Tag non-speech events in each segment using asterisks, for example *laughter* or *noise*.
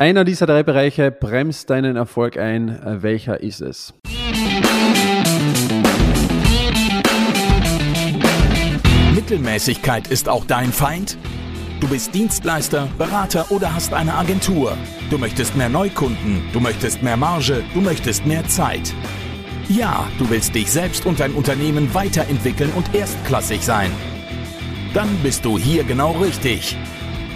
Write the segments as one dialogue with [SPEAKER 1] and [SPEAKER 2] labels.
[SPEAKER 1] Einer dieser drei Bereiche bremst deinen Erfolg ein. Welcher ist es?
[SPEAKER 2] Mittelmäßigkeit ist auch dein Feind? Du bist Dienstleister, Berater oder hast eine Agentur. Du möchtest mehr Neukunden, du möchtest mehr Marge, du möchtest mehr Zeit. Ja, du willst dich selbst und dein Unternehmen weiterentwickeln und erstklassig sein. Dann bist du hier genau richtig.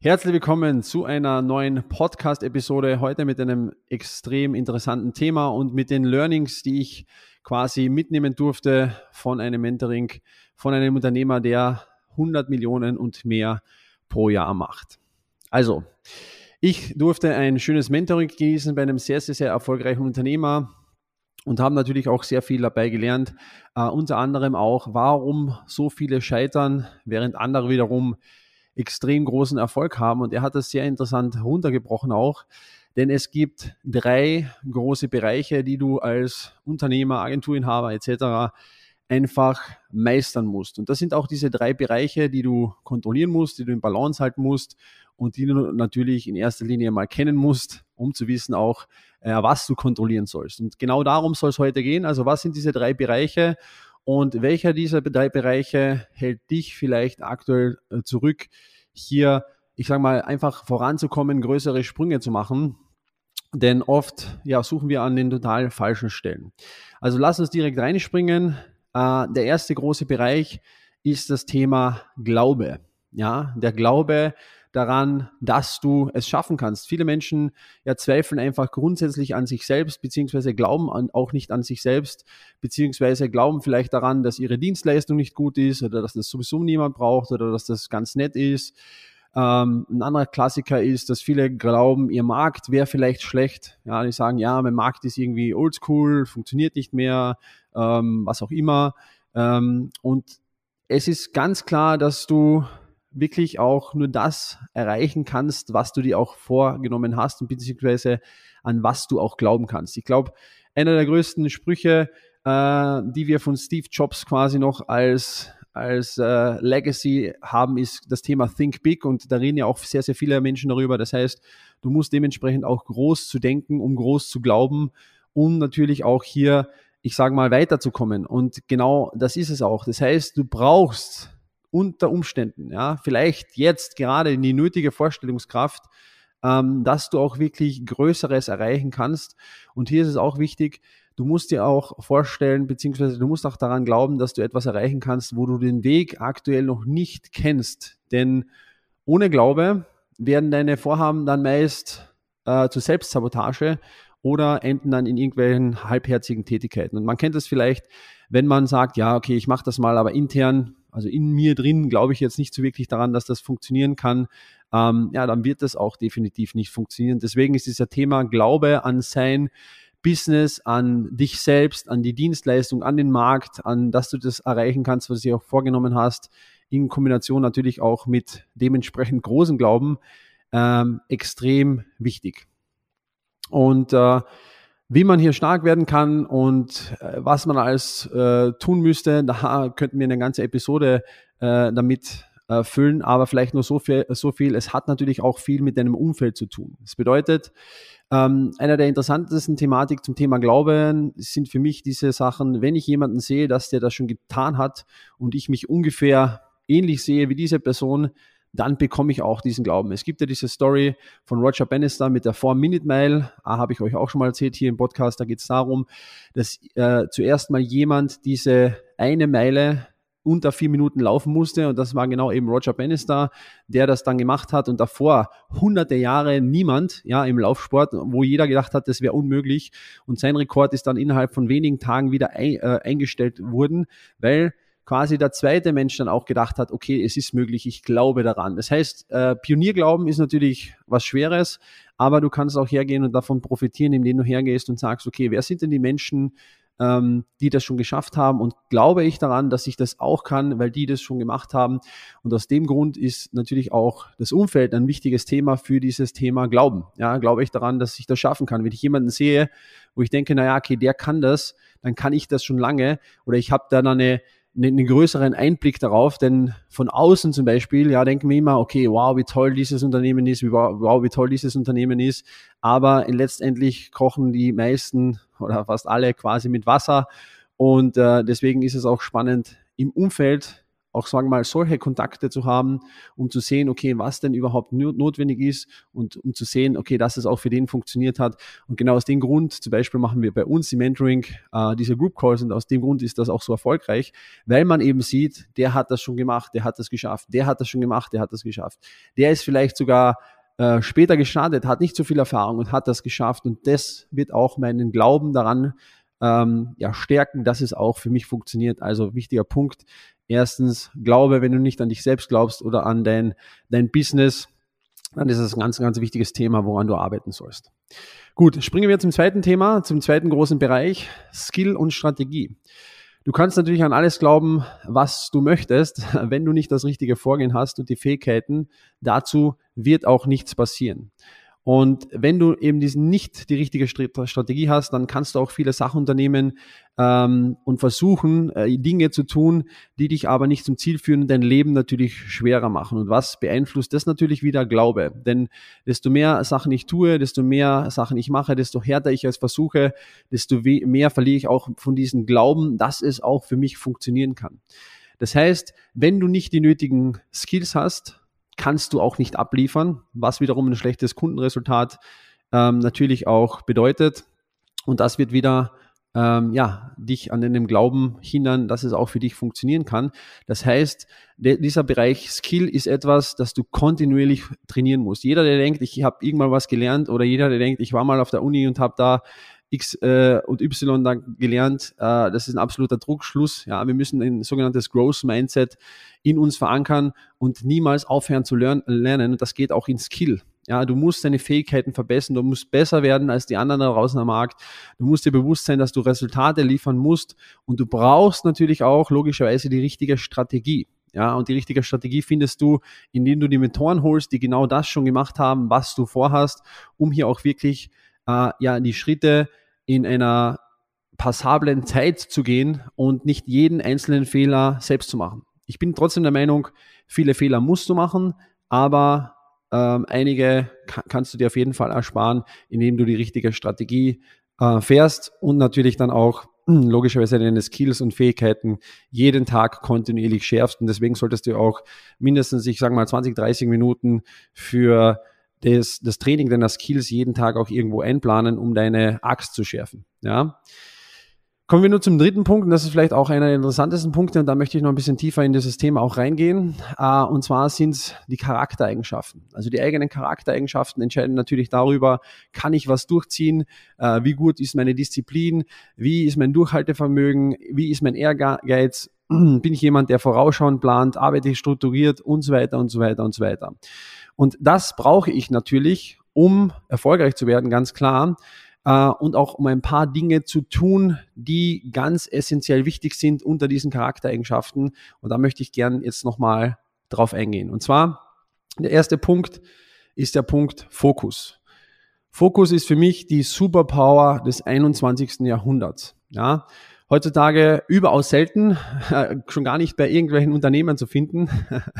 [SPEAKER 1] Herzlich willkommen zu einer neuen Podcast-Episode. Heute mit einem extrem interessanten Thema und mit den Learnings, die ich quasi mitnehmen durfte von einem Mentoring, von einem Unternehmer, der 100 Millionen und mehr pro Jahr macht. Also, ich durfte ein schönes Mentoring genießen bei einem sehr, sehr, sehr erfolgreichen Unternehmer und haben natürlich auch sehr viel dabei gelernt. Uh, unter anderem auch, warum so viele scheitern, während andere wiederum extrem großen Erfolg haben. Und er hat das sehr interessant runtergebrochen auch. Denn es gibt drei große Bereiche, die du als Unternehmer, Agenturinhaber etc. einfach meistern musst. Und das sind auch diese drei Bereiche, die du kontrollieren musst, die du in Balance halten musst und die du natürlich in erster Linie mal kennen musst, um zu wissen auch, äh, was du kontrollieren sollst. Und genau darum soll es heute gehen. Also was sind diese drei Bereiche und welcher dieser drei Bereiche hält dich vielleicht aktuell äh, zurück, hier, ich sage mal, einfach voranzukommen, größere Sprünge zu machen? Denn oft ja, suchen wir an den total falschen Stellen. Also lass uns direkt reinspringen. Äh, der erste große Bereich ist das Thema Glaube. Ja, der Glaube, daran, dass du es schaffen kannst. Viele Menschen ja, zweifeln einfach grundsätzlich an sich selbst, beziehungsweise glauben an, auch nicht an sich selbst, beziehungsweise glauben vielleicht daran, dass ihre Dienstleistung nicht gut ist oder dass das sowieso niemand braucht oder dass das ganz nett ist. Ähm, ein anderer Klassiker ist, dass viele glauben, ihr Markt wäre vielleicht schlecht. Ja, die sagen, ja, mein Markt ist irgendwie oldschool, funktioniert nicht mehr, ähm, was auch immer. Ähm, und es ist ganz klar, dass du wirklich auch nur das erreichen kannst, was du dir auch vorgenommen hast und beziehungsweise an was du auch glauben kannst. Ich glaube, einer der größten Sprüche, äh, die wir von Steve Jobs quasi noch als als äh, Legacy haben, ist das Thema Think Big und da reden ja auch sehr, sehr viele Menschen darüber. Das heißt, du musst dementsprechend auch groß zu denken, um groß zu glauben, um natürlich auch hier, ich sage mal, weiterzukommen. Und genau das ist es auch. Das heißt, du brauchst unter Umständen, ja, vielleicht jetzt gerade in die nötige Vorstellungskraft, ähm, dass du auch wirklich Größeres erreichen kannst. Und hier ist es auch wichtig, du musst dir auch vorstellen, beziehungsweise du musst auch daran glauben, dass du etwas erreichen kannst, wo du den Weg aktuell noch nicht kennst. Denn ohne Glaube werden deine Vorhaben dann meist äh, zur Selbstsabotage oder enden dann in irgendwelchen halbherzigen Tätigkeiten. Und man kennt das vielleicht, wenn man sagt, ja, okay, ich mache das mal, aber intern also in mir drin glaube ich jetzt nicht so wirklich daran, dass das funktionieren kann, ähm, ja, dann wird das auch definitiv nicht funktionieren. Deswegen ist dieser Thema Glaube an sein Business, an dich selbst, an die Dienstleistung, an den Markt, an dass du das erreichen kannst, was du dir auch vorgenommen hast, in Kombination natürlich auch mit dementsprechend großen Glauben, ähm, extrem wichtig. Und äh, wie man hier stark werden kann und äh, was man alles äh, tun müsste, da könnten wir eine ganze Episode äh, damit äh, füllen, aber vielleicht nur so viel, so viel. Es hat natürlich auch viel mit deinem Umfeld zu tun. Das bedeutet, ähm, einer der interessantesten Thematik zum Thema Glauben sind für mich diese Sachen, wenn ich jemanden sehe, dass der das schon getan hat und ich mich ungefähr ähnlich sehe wie diese Person, dann bekomme ich auch diesen Glauben. Es gibt ja diese Story von Roger Bannister mit der 4-Minute-Mile, ah, habe ich euch auch schon mal erzählt hier im Podcast, da geht es darum, dass äh, zuerst mal jemand diese eine Meile unter vier Minuten laufen musste. Und das war genau eben Roger Bannister, der das dann gemacht hat. Und davor hunderte Jahre niemand ja im Laufsport, wo jeder gedacht hat, das wäre unmöglich. Und sein Rekord ist dann innerhalb von wenigen Tagen wieder ein, äh, eingestellt worden, weil quasi der zweite Mensch dann auch gedacht hat, okay, es ist möglich, ich glaube daran. Das heißt, äh, Pionierglauben ist natürlich was Schweres, aber du kannst auch hergehen und davon profitieren, indem du hergehst und sagst, okay, wer sind denn die Menschen, ähm, die das schon geschafft haben und glaube ich daran, dass ich das auch kann, weil die das schon gemacht haben. Und aus dem Grund ist natürlich auch das Umfeld ein wichtiges Thema für dieses Thema Glauben. Ja, glaube ich daran, dass ich das schaffen kann. Wenn ich jemanden sehe, wo ich denke, naja, okay, der kann das, dann kann ich das schon lange oder ich habe dann eine einen größeren Einblick darauf, denn von außen zum Beispiel, ja, denken wir immer, okay, wow, wie toll dieses Unternehmen ist, wow, wie toll dieses Unternehmen ist, aber letztendlich kochen die meisten oder fast alle quasi mit Wasser. Und äh, deswegen ist es auch spannend im Umfeld auch sagen wir mal solche Kontakte zu haben, um zu sehen, okay, was denn überhaupt notwendig ist und um zu sehen, okay, dass es auch für den funktioniert hat. Und genau aus dem Grund, zum Beispiel machen wir bei uns im Mentoring äh, diese Group Calls und aus dem Grund ist das auch so erfolgreich, weil man eben sieht, der hat das schon gemacht, der hat das geschafft, der hat das schon gemacht, der hat das geschafft. Der ist vielleicht sogar äh, später gestartet, hat nicht so viel Erfahrung und hat das geschafft und das wird auch meinen Glauben daran ähm, ja, stärken, dass es auch für mich funktioniert. Also wichtiger Punkt. Erstens, glaube, wenn du nicht an dich selbst glaubst oder an dein, dein Business, dann ist es ein ganz, ganz wichtiges Thema, woran du arbeiten sollst. Gut, springen wir zum zweiten Thema, zum zweiten großen Bereich, Skill und Strategie. Du kannst natürlich an alles glauben, was du möchtest. *laughs* Wenn du nicht das richtige Vorgehen hast und die Fähigkeiten, dazu wird auch nichts passieren. Und wenn du eben diesen nicht die richtige Strategie hast, dann kannst du auch viele Sachen unternehmen ähm, und versuchen, äh, Dinge zu tun, die dich aber nicht zum Ziel führen dein Leben natürlich schwerer machen. Und was beeinflusst das natürlich wieder? Glaube. Denn desto mehr Sachen ich tue, desto mehr Sachen ich mache, desto härter ich es versuche, desto mehr verliere ich auch von diesem Glauben, dass es auch für mich funktionieren kann. Das heißt, wenn du nicht die nötigen Skills hast, kannst du auch nicht abliefern, was wiederum ein schlechtes Kundenresultat ähm, natürlich auch bedeutet. Und das wird wieder ähm, ja, dich an dem Glauben hindern, dass es auch für dich funktionieren kann. Das heißt, dieser Bereich Skill ist etwas, das du kontinuierlich trainieren musst. Jeder, der denkt, ich habe irgendwann was gelernt oder jeder, der denkt, ich war mal auf der Uni und habe da X äh, und Y dann gelernt. Äh, das ist ein absoluter Druckschluss. Ja, wir müssen ein sogenanntes Growth Mindset in uns verankern und niemals aufhören zu lernen. Und das geht auch in Skill. Ja, du musst deine Fähigkeiten verbessern, du musst besser werden als die anderen da draußen am Markt. Du musst dir bewusst sein, dass du Resultate liefern musst und du brauchst natürlich auch logischerweise die richtige Strategie. Ja, und die richtige Strategie findest du, indem du die Mentoren holst, die genau das schon gemacht haben, was du vorhast, um hier auch wirklich äh, ja die Schritte in einer passablen Zeit zu gehen und nicht jeden einzelnen Fehler selbst zu machen. Ich bin trotzdem der Meinung, viele Fehler musst du machen, aber ähm, einige kannst du dir auf jeden Fall ersparen, indem du die richtige Strategie äh, fährst und natürlich dann auch *clears throat* logischerweise deine Skills und Fähigkeiten jeden Tag kontinuierlich schärfst. Und deswegen solltest du auch mindestens, ich sage mal, 20, 30 Minuten für das, das Training deiner Skills jeden Tag auch irgendwo einplanen, um deine Axt zu schärfen. Ja. Kommen wir nur zum dritten Punkt, und das ist vielleicht auch einer der interessantesten Punkte, und da möchte ich noch ein bisschen tiefer in dieses Thema auch reingehen. Uh, und zwar sind es die Charaktereigenschaften. Also die eigenen Charaktereigenschaften entscheiden natürlich darüber, kann ich was durchziehen, uh, wie gut ist meine Disziplin, wie ist mein Durchhaltevermögen, wie ist mein Ehrgeiz, bin ich jemand, der vorausschauend plant, arbeite ich strukturiert und so weiter und so weiter und so weiter. Und das brauche ich natürlich, um erfolgreich zu werden, ganz klar. Äh, und auch um ein paar Dinge zu tun, die ganz essentiell wichtig sind unter diesen Charaktereigenschaften. Und da möchte ich gern jetzt nochmal drauf eingehen. Und zwar, der erste Punkt ist der Punkt Fokus. Fokus ist für mich die Superpower des 21. Jahrhunderts. Ja, heutzutage überaus selten, äh, schon gar nicht bei irgendwelchen Unternehmen zu finden.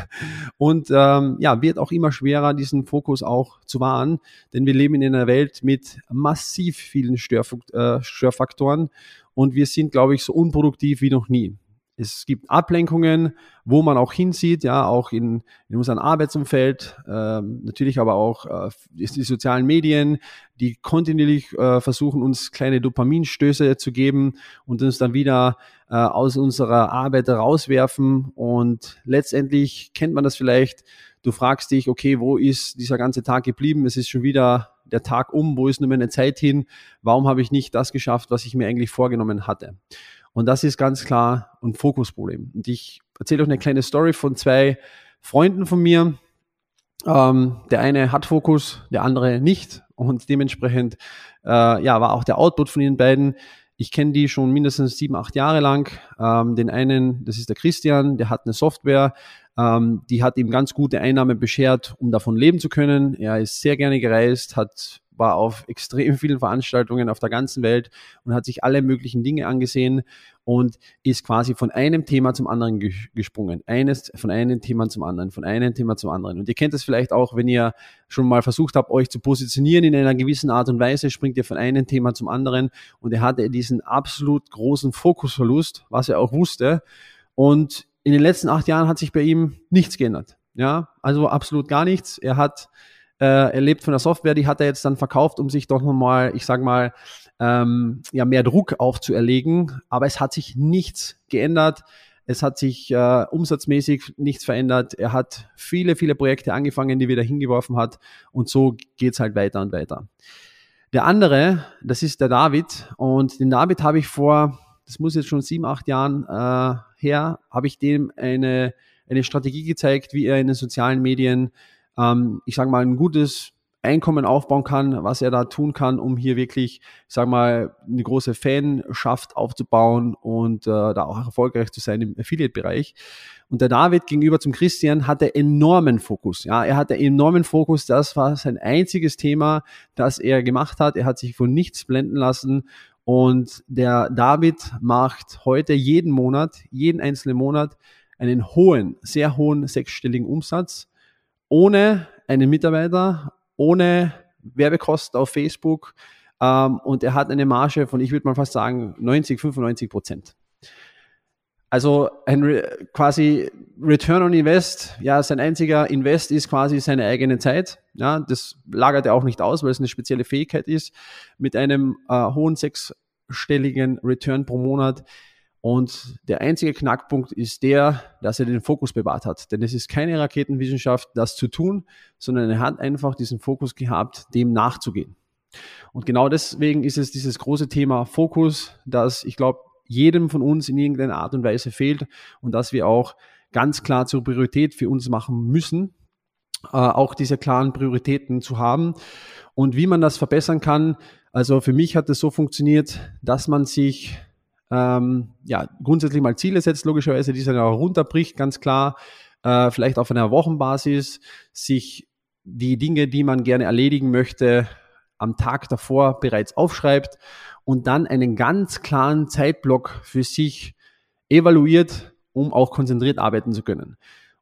[SPEAKER 1] *laughs* Und ähm, ja, wird auch immer schwerer, diesen Fokus auch zu wahren, denn wir leben in einer Welt mit massiv vielen Störf äh, Störfaktoren und wir sind, glaube ich, so unproduktiv wie noch nie. Es gibt Ablenkungen, wo man auch hinsieht, ja, auch in, in unserem Arbeitsumfeld, ähm, natürlich aber auch äh, die sozialen Medien, die kontinuierlich äh, versuchen, uns kleine Dopaminstöße zu geben und uns dann wieder äh, aus unserer Arbeit rauswerfen. Und letztendlich kennt man das vielleicht. Du fragst dich, okay, wo ist dieser ganze Tag geblieben? Es ist schon wieder der Tag um, wo ist nur meine Zeit hin? Warum habe ich nicht das geschafft, was ich mir eigentlich vorgenommen hatte? Und das ist ganz klar ein Fokusproblem. Und ich erzähle euch eine kleine Story von zwei Freunden von mir. Ähm, der eine hat Fokus, der andere nicht. Und dementsprechend äh, ja, war auch der Output von ihnen beiden Ich kenne die schon mindestens sieben, acht Jahre lang. Ähm, den einen, das ist der Christian, der hat eine Software, ähm, die hat ihm ganz gute Einnahmen beschert, um davon leben zu können. Er ist sehr gerne gereist, hat war auf extrem vielen Veranstaltungen auf der ganzen Welt und hat sich alle möglichen Dinge angesehen und ist quasi von einem Thema zum anderen gesprungen. Eines von einem Thema zum anderen, von einem Thema zum anderen. Und ihr kennt das vielleicht auch, wenn ihr schon mal versucht habt, euch zu positionieren in einer gewissen Art und Weise, springt ihr von einem Thema zum anderen und er hatte diesen absolut großen Fokusverlust, was er auch wusste. Und in den letzten acht Jahren hat sich bei ihm nichts geändert. Ja, also absolut gar nichts. Er hat äh, er lebt von der Software, die hat er jetzt dann verkauft, um sich doch nochmal, ich sag mal, ähm, ja, mehr Druck aufzuerlegen. Aber es hat sich nichts geändert. Es hat sich äh, umsatzmäßig nichts verändert. Er hat viele, viele Projekte angefangen, die er wieder hingeworfen hat. Und so geht's halt weiter und weiter. Der andere, das ist der David. Und den David habe ich vor, das muss jetzt schon sieben, acht Jahren äh, her, habe ich dem eine, eine Strategie gezeigt, wie er in den sozialen Medien ähm, ich sage mal, ein gutes Einkommen aufbauen kann, was er da tun kann, um hier wirklich, ich sage mal, eine große Fanschaft aufzubauen und äh, da auch erfolgreich zu sein im Affiliate-Bereich. Und der David gegenüber zum Christian hatte enormen Fokus. Ja, er hatte enormen Fokus. Das war sein einziges Thema, das er gemacht hat. Er hat sich von nichts blenden lassen. Und der David macht heute jeden Monat, jeden einzelnen Monat einen hohen, sehr hohen sechsstelligen Umsatz ohne einen Mitarbeiter, ohne Werbekosten auf Facebook ähm, und er hat eine Marge von, ich würde mal fast sagen, 90, 95 Prozent. Also ein Re quasi Return on Invest, ja, sein einziger Invest ist quasi seine eigene Zeit. Ja, das lagert er auch nicht aus, weil es eine spezielle Fähigkeit ist. Mit einem äh, hohen sechsstelligen Return pro Monat und der einzige Knackpunkt ist der, dass er den Fokus bewahrt hat. Denn es ist keine Raketenwissenschaft, das zu tun, sondern er hat einfach diesen Fokus gehabt, dem nachzugehen. Und genau deswegen ist es dieses große Thema Fokus, das ich glaube, jedem von uns in irgendeiner Art und Weise fehlt und das wir auch ganz klar zur Priorität für uns machen müssen, äh, auch diese klaren Prioritäten zu haben. Und wie man das verbessern kann, also für mich hat es so funktioniert, dass man sich ähm, ja, grundsätzlich mal Ziele setzt, logischerweise, die dann auch runterbricht, ganz klar, äh, vielleicht auf einer Wochenbasis, sich die Dinge, die man gerne erledigen möchte, am Tag davor bereits aufschreibt und dann einen ganz klaren Zeitblock für sich evaluiert, um auch konzentriert arbeiten zu können.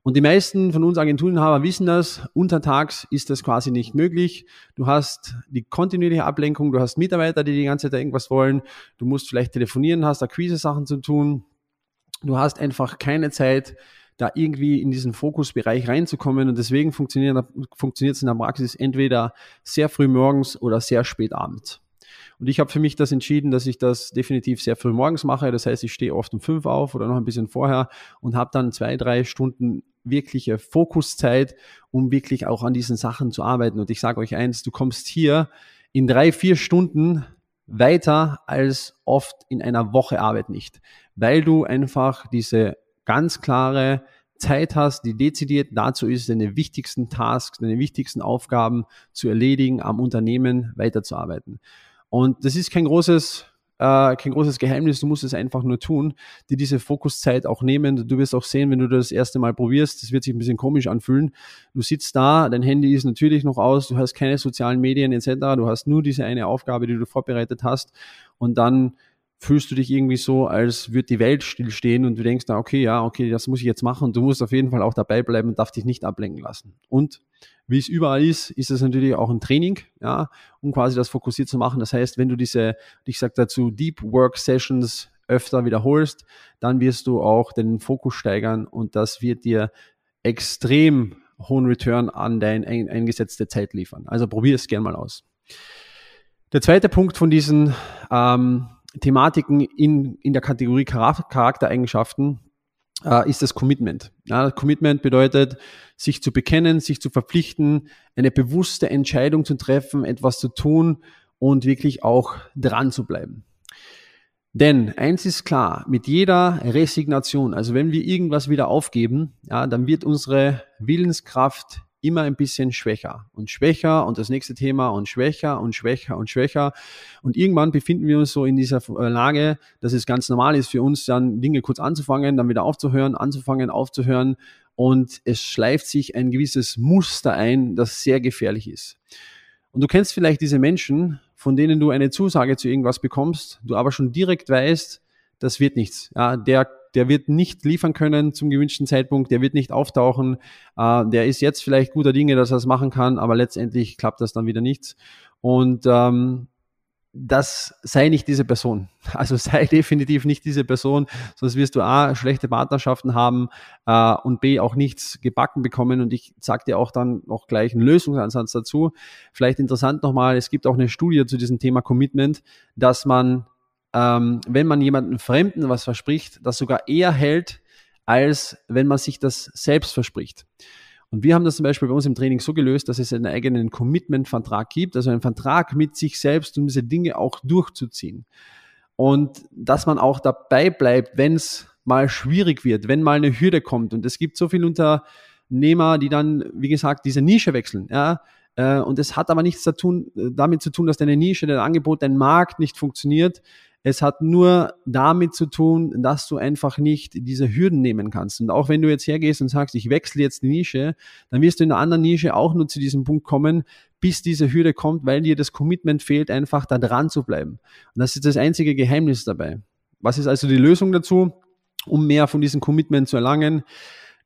[SPEAKER 1] Und die meisten von uns Agenturenhaber wissen das. Untertags ist das quasi nicht möglich. Du hast die kontinuierliche Ablenkung, du hast Mitarbeiter, die die ganze Zeit irgendwas wollen. Du musst vielleicht telefonieren, hast Akquise-Sachen zu tun. Du hast einfach keine Zeit, da irgendwie in diesen Fokusbereich reinzukommen. Und deswegen funktioniert, es in der Praxis entweder sehr früh morgens oder sehr spät abends. Und ich habe für mich das entschieden, dass ich das definitiv sehr früh morgens mache. Das heißt, ich stehe oft um fünf auf oder noch ein bisschen vorher und habe dann zwei, drei Stunden wirkliche Fokuszeit, um wirklich auch an diesen Sachen zu arbeiten. Und ich sage euch eins, du kommst hier in drei, vier Stunden weiter als oft in einer Woche Arbeit nicht, weil du einfach diese ganz klare Zeit hast, die dezidiert dazu ist, deine wichtigsten Tasks, deine wichtigsten Aufgaben zu erledigen, am Unternehmen weiterzuarbeiten. Und das ist kein großes, äh, kein großes Geheimnis, du musst es einfach nur tun, dir diese Fokuszeit auch nehmen. Du wirst auch sehen, wenn du das erste Mal probierst, das wird sich ein bisschen komisch anfühlen. Du sitzt da, dein Handy ist natürlich noch aus, du hast keine sozialen Medien etc., du hast nur diese eine Aufgabe, die du vorbereitet hast und dann fühlst du dich irgendwie so, als würde die Welt stillstehen und du denkst da, okay, ja, okay, das muss ich jetzt machen. Du musst auf jeden Fall auch dabei bleiben und darf dich nicht ablenken lassen. Und wie es überall ist, ist es natürlich auch ein Training, ja, um quasi das fokussiert zu machen. Das heißt, wenn du diese, ich sage dazu, Deep Work Sessions öfter wiederholst, dann wirst du auch den Fokus steigern und das wird dir extrem hohen Return an deine eingesetzte Zeit liefern. Also probier es gern mal aus. Der zweite Punkt von diesen ähm, Thematiken in, in der Kategorie Charaktereigenschaften äh, ist das Commitment. Ja, Commitment bedeutet, sich zu bekennen, sich zu verpflichten, eine bewusste Entscheidung zu treffen, etwas zu tun und wirklich auch dran zu bleiben. Denn eins ist klar, mit jeder Resignation, also wenn wir irgendwas wieder aufgeben, ja, dann wird unsere Willenskraft immer ein bisschen schwächer und schwächer und das nächste Thema und schwächer und schwächer und schwächer. Und irgendwann befinden wir uns so in dieser äh, Lage, dass es ganz normal ist für uns dann Dinge kurz anzufangen, dann wieder aufzuhören, anzufangen, aufzuhören. Und es schleift sich ein gewisses Muster ein, das sehr gefährlich ist. Und du kennst vielleicht diese Menschen, von denen du eine Zusage zu irgendwas bekommst, du aber schon direkt weißt, das wird nichts. Ja, der der wird nicht liefern können zum gewünschten Zeitpunkt, der wird nicht auftauchen, äh, der ist jetzt vielleicht guter Dinge, dass er es machen kann, aber letztendlich klappt das dann wieder nichts. Und ähm, das sei nicht diese Person. *laughs* Also sei *laughs* definitiv nicht diese Person, sonst wirst du A, schlechte Partnerschaften haben äh, und B, auch nichts gebacken bekommen. Und ich sage dir auch dann noch gleich einen Lösungsansatz dazu. Vielleicht interessant nochmal, es gibt auch eine Studie zu diesem Thema Commitment, dass man ähm, wenn man jemandem Fremden was verspricht, das sogar eher hält, als wenn man sich das selbst verspricht. Und wir haben das zum Beispiel bei uns im Training so gelöst, dass es einen eigenen Commitment-Vertrag gibt, also einen Vertrag mit sich selbst, um diese Dinge auch durchzuziehen. Und dass man auch dabei bleibt, wenn es mal schwierig wird, wenn mal eine Hürde kommt. Und es gibt so viele Unternehmer, die dann, wie gesagt, diese Nische wechseln. Ja? Äh, und es hat aber nichts damit zu tun, dass deine Nische, dein Angebot, dein Markt nicht funktioniert, es hat nur damit zu tun, dass du einfach nicht diese Hürden nehmen kannst. Und auch wenn du jetzt hergehst und sagst, ich wechsle jetzt die Nische, dann wirst du in einer anderen Nische auch nur zu diesem Punkt kommen, bis diese Hürde kommt, weil dir das Commitment fehlt, einfach da dran zu bleiben. Und das ist das einzige Geheimnis dabei. Was ist also die Lösung dazu, um mehr von diesem Commitment zu erlangen?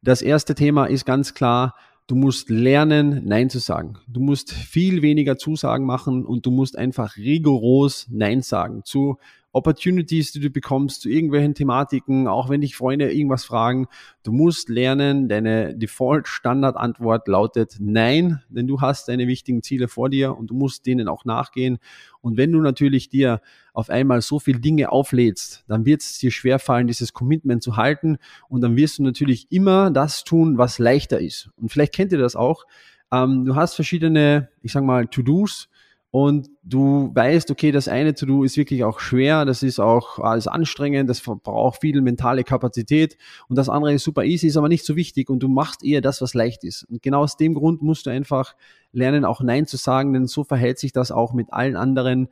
[SPEAKER 1] Das erste Thema ist ganz klar, Du musst lernen, Nein zu sagen. Du musst viel weniger Zusagen machen und du musst einfach rigoros Nein sagen zu Opportunities, die du bekommst, zu irgendwelchen Thematiken, auch wenn dich Freunde irgendwas fragen. Du musst lernen, deine Default-Standard-Antwort lautet Nein, denn du hast deine wichtigen Ziele vor dir und du musst denen auch nachgehen. Und wenn du natürlich dir auf einmal so viele Dinge auflädst, dann wird es dir schwerfallen, dieses Commitment zu halten. Und dann wirst du natürlich immer das tun, was leichter ist. Und vielleicht kennt ihr das auch. Ähm, du hast verschiedene, ich sag mal, To-Dos, und du weißt, okay, das eine To-Do ist wirklich auch schwer, das ist auch alles anstrengend, das braucht viel mentale Kapazität. Und das andere ist super easy, ist aber nicht so wichtig. Und du machst eher das, was leicht ist. Und genau aus dem Grund musst du einfach lernen, auch Nein zu sagen, denn so verhält sich das auch mit allen anderen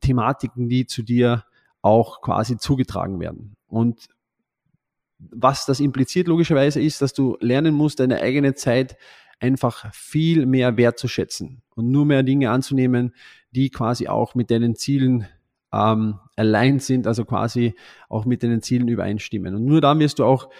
[SPEAKER 1] Thematiken, die zu dir auch quasi zugetragen werden. Und was das impliziert logischerweise ist, dass du lernen musst, deine eigene Zeit einfach viel mehr wertzuschätzen und nur mehr Dinge anzunehmen, die quasi auch mit deinen Zielen ähm, allein sind, also quasi auch mit deinen Zielen übereinstimmen. Und nur dann wirst du auch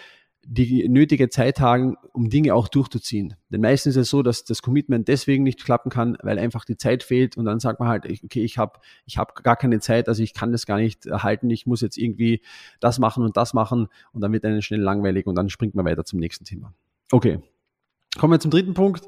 [SPEAKER 1] die nötige Zeit haben, um Dinge auch durchzuziehen. Denn meistens ist es so, dass das Commitment deswegen nicht klappen kann, weil einfach die Zeit fehlt und dann sagt man halt, okay, ich habe ich hab gar keine Zeit, also ich kann das gar nicht erhalten, ich muss jetzt irgendwie das machen und das machen und dann wird einem schnell langweilig und dann springt man weiter zum nächsten Thema. Okay, Kommen wir zum dritten Punkt.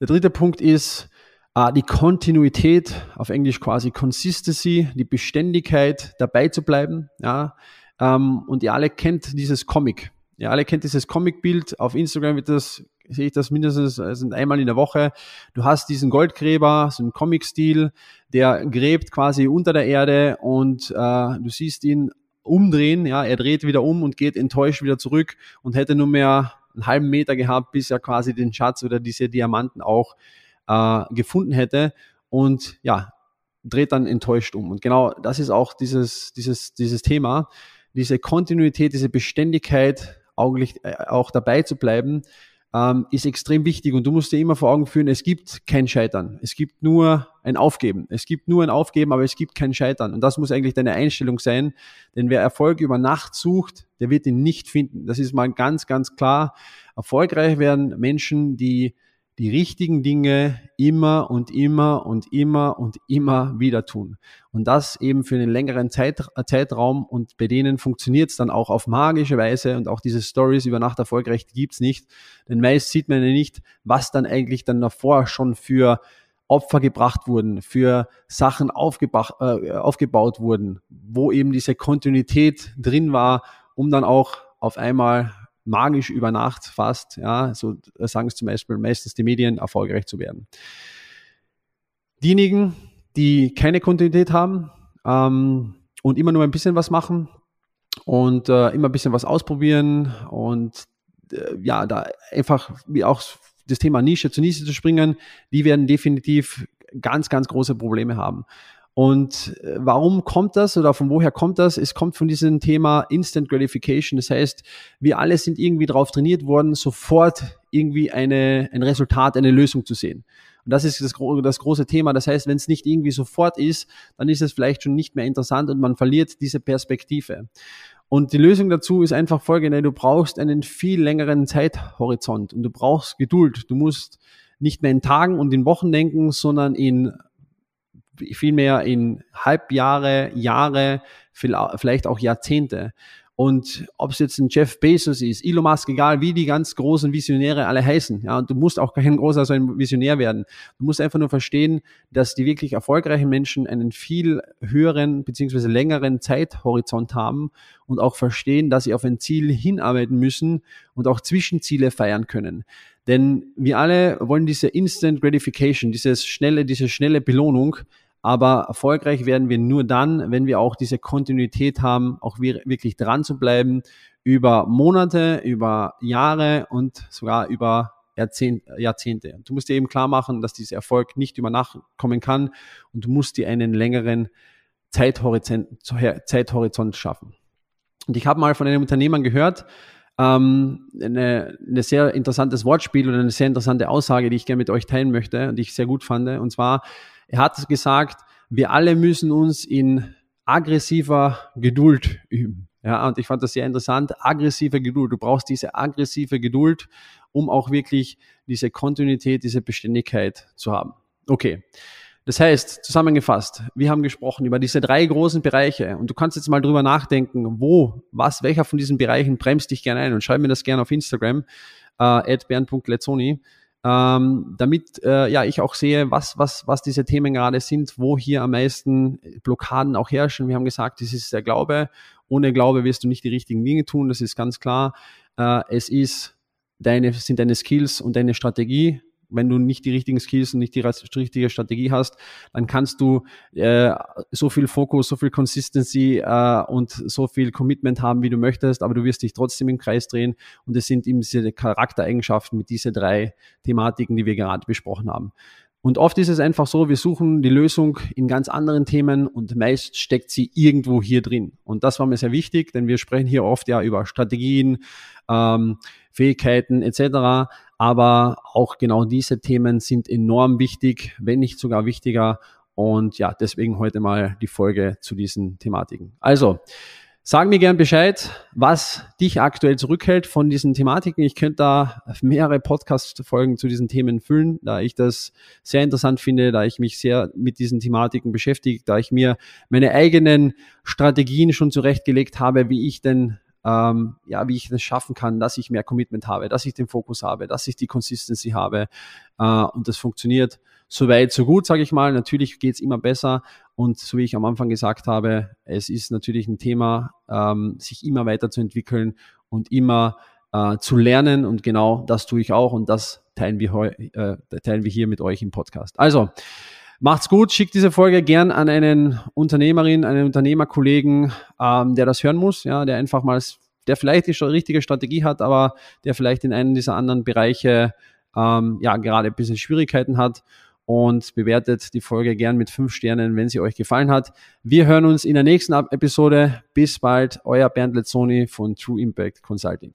[SPEAKER 1] Der dritte Punkt ist äh, die Kontinuität, auf Englisch quasi Consistency, die Beständigkeit, dabei zu bleiben. Ja, ähm, und ihr alle kennt dieses Comic. Ihr alle kennt dieses Comic-Bild. Auf Instagram wird das, sehe ich das mindestens also einmal in der Woche. Du hast diesen Goldgräber, so einen Comic-Stil, der gräbt quasi unter der Erde und äh, du siehst ihn umdrehen. Ja, er dreht wieder um und geht enttäuscht wieder zurück und hätte nur mehr einen halben Meter gehabt, bis er quasi den Schatz oder diese Diamanten auch äh, gefunden hätte. Und ja, dreht dann enttäuscht um. Und genau das ist auch dieses, dieses, dieses Thema, diese Kontinuität, diese Beständigkeit, augenblick, äh, auch dabei zu bleiben, ähm, ist extrem wichtig und du musst dir immer vor Augen führen, es gibt kein Scheitern. Es gibt nur ein Aufgeben. Es gibt nur ein Aufgeben, aber es gibt kein Scheitern. Und das muss eigentlich deine Einstellung sein. Denn wer Erfolg über Nacht sucht, der wird ihn nicht finden. Das ist mal ganz, ganz klar. Erfolgreich werden Menschen, die die richtigen Dinge immer und immer und immer und immer wieder tun. Und das eben für einen längeren Zeit, äh, Zeitraum und bei denen funktioniert es dann auch auf magische Weise und auch diese Stories über Nacht erfolgreich gibt's nicht. Denn meist sieht man ja nicht, was dann eigentlich dann davor schon für Opfer gebracht wurden, für Sachen äh, aufgebaut wurden, wo eben diese Kontinuität drin war, um dann auch auf einmal magisch über Nacht fast, ja, so sagen es zum Beispiel meistens die Medien, erfolgreich zu werden. Diejenigen, die keine Kontinuität haben ähm, und immer nur ein bisschen was machen und äh, immer ein bisschen was ausprobieren und äh, ja, da einfach, wie auch das Thema Nische zu Nische zu springen, die werden definitiv ganz, ganz große Probleme haben. Und äh, warum kommt das oder von woher kommt das? Es kommt von diesem Thema Instant Gratification. Das heißt, wir alle sind irgendwie darauf trainiert worden, sofort irgendwie eine, ein Resultat, eine Lösung zu sehen. Und das ist das, das große Thema. Das heißt, wenn es nicht irgendwie sofort ist, dann ist es vielleicht schon nicht mehr interessant und man verliert diese Perspektive. Und die Lösung dazu ist einfach folgende. Du brauchst einen viel längeren Zeithorizont und du brauchst Geduld. Du musst nicht mehr in Tagen und in Wochen denken, sondern in vielmehr in Halbjahre, Jahre, vielleicht auch Jahrzehnte. Und ob es jetzt ein Jeff Bezos ist, Elon Musk, egal wie die ganz großen Visionäre alle heißen, ja, und du musst auch kein großer so ein Visionär werden. Du musst einfach nur verstehen, dass die wirklich erfolgreichen Menschen einen viel höheren beziehungsweise längeren Zeithorizont haben und auch verstehen, dass sie auf ein Ziel hinarbeiten müssen und auch Zwischenziele feiern können. Denn wir alle wollen diese Instant Gratification, dieses schnelle, diese schnelle Belohnung, aber erfolgreich werden wir nur dann, wenn wir auch diese Kontinuität haben, auch wirklich dran zu bleiben über Monate, über Jahre und sogar über Jahrzehnte. Du musst dir eben klar machen, dass dieser Erfolg nicht über Nacht kommen kann und du musst dir einen längeren Zeithorizont, Zeithorizont schaffen. Und ich habe mal von einem Unternehmer gehört, ähm, eine, eine sehr interessantes Wortspiel oder eine sehr interessante Aussage, die ich gerne mit euch teilen möchte und die ich sehr gut fand. Und zwar, er hat gesagt, wir alle müssen uns in aggressiver Geduld üben. Ja, und ich fand das sehr interessant. Aggressive Geduld. Du brauchst diese aggressive Geduld, um auch wirklich diese Kontinuität, diese Beständigkeit zu haben. Okay. Das heißt, zusammengefasst, wir haben gesprochen über diese drei großen Bereiche und du kannst jetzt mal drüber nachdenken, wo, was, welcher von diesen Bereichen bremst dich gerne ein und schreib mir das gerne auf Instagram, äh, bernd.lezzoni ähm, damit äh, ja ich auch sehe, was, was, was diese Themen gerade sind, wo hier am meisten Blockaden auch herrschen. Wir haben gesagt, das ist der Glaube. Ohne Glaube wirst du nicht die richtigen Dinge tun, das ist ganz klar. Äh, es ist deine, sind deine Skills und deine Strategie wenn du nicht die richtigen Skills und nicht die richtige Strategie hast, dann kannst du äh, so viel Fokus, so viel Consistency äh, und so viel Commitment haben, wie du möchtest, aber du wirst dich trotzdem im Kreis drehen und es sind eben diese Charaktereigenschaften mit diese drei Thematiken, die wir gerade besprochen haben. Und oft ist es einfach so, wir suchen die Lösung in ganz anderen Themen und meist steckt sie irgendwo hier drin. Und das war mir sehr wichtig, denn wir sprechen hier oft ja über Strategien, ähm, Fähigkeiten etc. Aber auch genau diese Themen sind enorm wichtig, wenn nicht sogar wichtiger. Und ja, deswegen heute mal die Folge zu diesen Thematiken. Also, Sag mir gern Bescheid, was dich aktuell zurückhält von diesen Thematiken. Ich könnte da mehrere Podcast-Folgen zu diesen Themen füllen, da ich das sehr interessant finde, da ich mich sehr mit diesen Thematiken beschäftige, da ich mir meine eigenen Strategien schon zurechtgelegt habe, wie ich denn ähm, ja, wie ich das schaffen kann, dass ich mehr Commitment habe, dass ich den Fokus habe, dass ich die Consistency habe äh, und das funktioniert so weit, so gut, sage ich mal. Natürlich geht es immer besser und so wie ich am Anfang gesagt habe, es ist natürlich ein Thema, ähm, sich immer weiterzuentwickeln und immer äh, zu lernen und genau das tue ich auch und das teilen wir, äh, teilen wir hier mit euch im Podcast. Also, Macht's gut, schickt diese Folge gern an einen Unternehmerin, einen Unternehmerkollegen, ähm, der das hören muss, ja, der einfach mal, der vielleicht die richtige Strategie hat, aber der vielleicht in einem dieser anderen Bereiche ähm, ja gerade ein bisschen Schwierigkeiten hat und bewertet die Folge gern mit fünf Sternen, wenn sie euch gefallen hat. Wir hören uns in der nächsten Episode. Bis bald, euer Bernd Lezzoni von True Impact Consulting.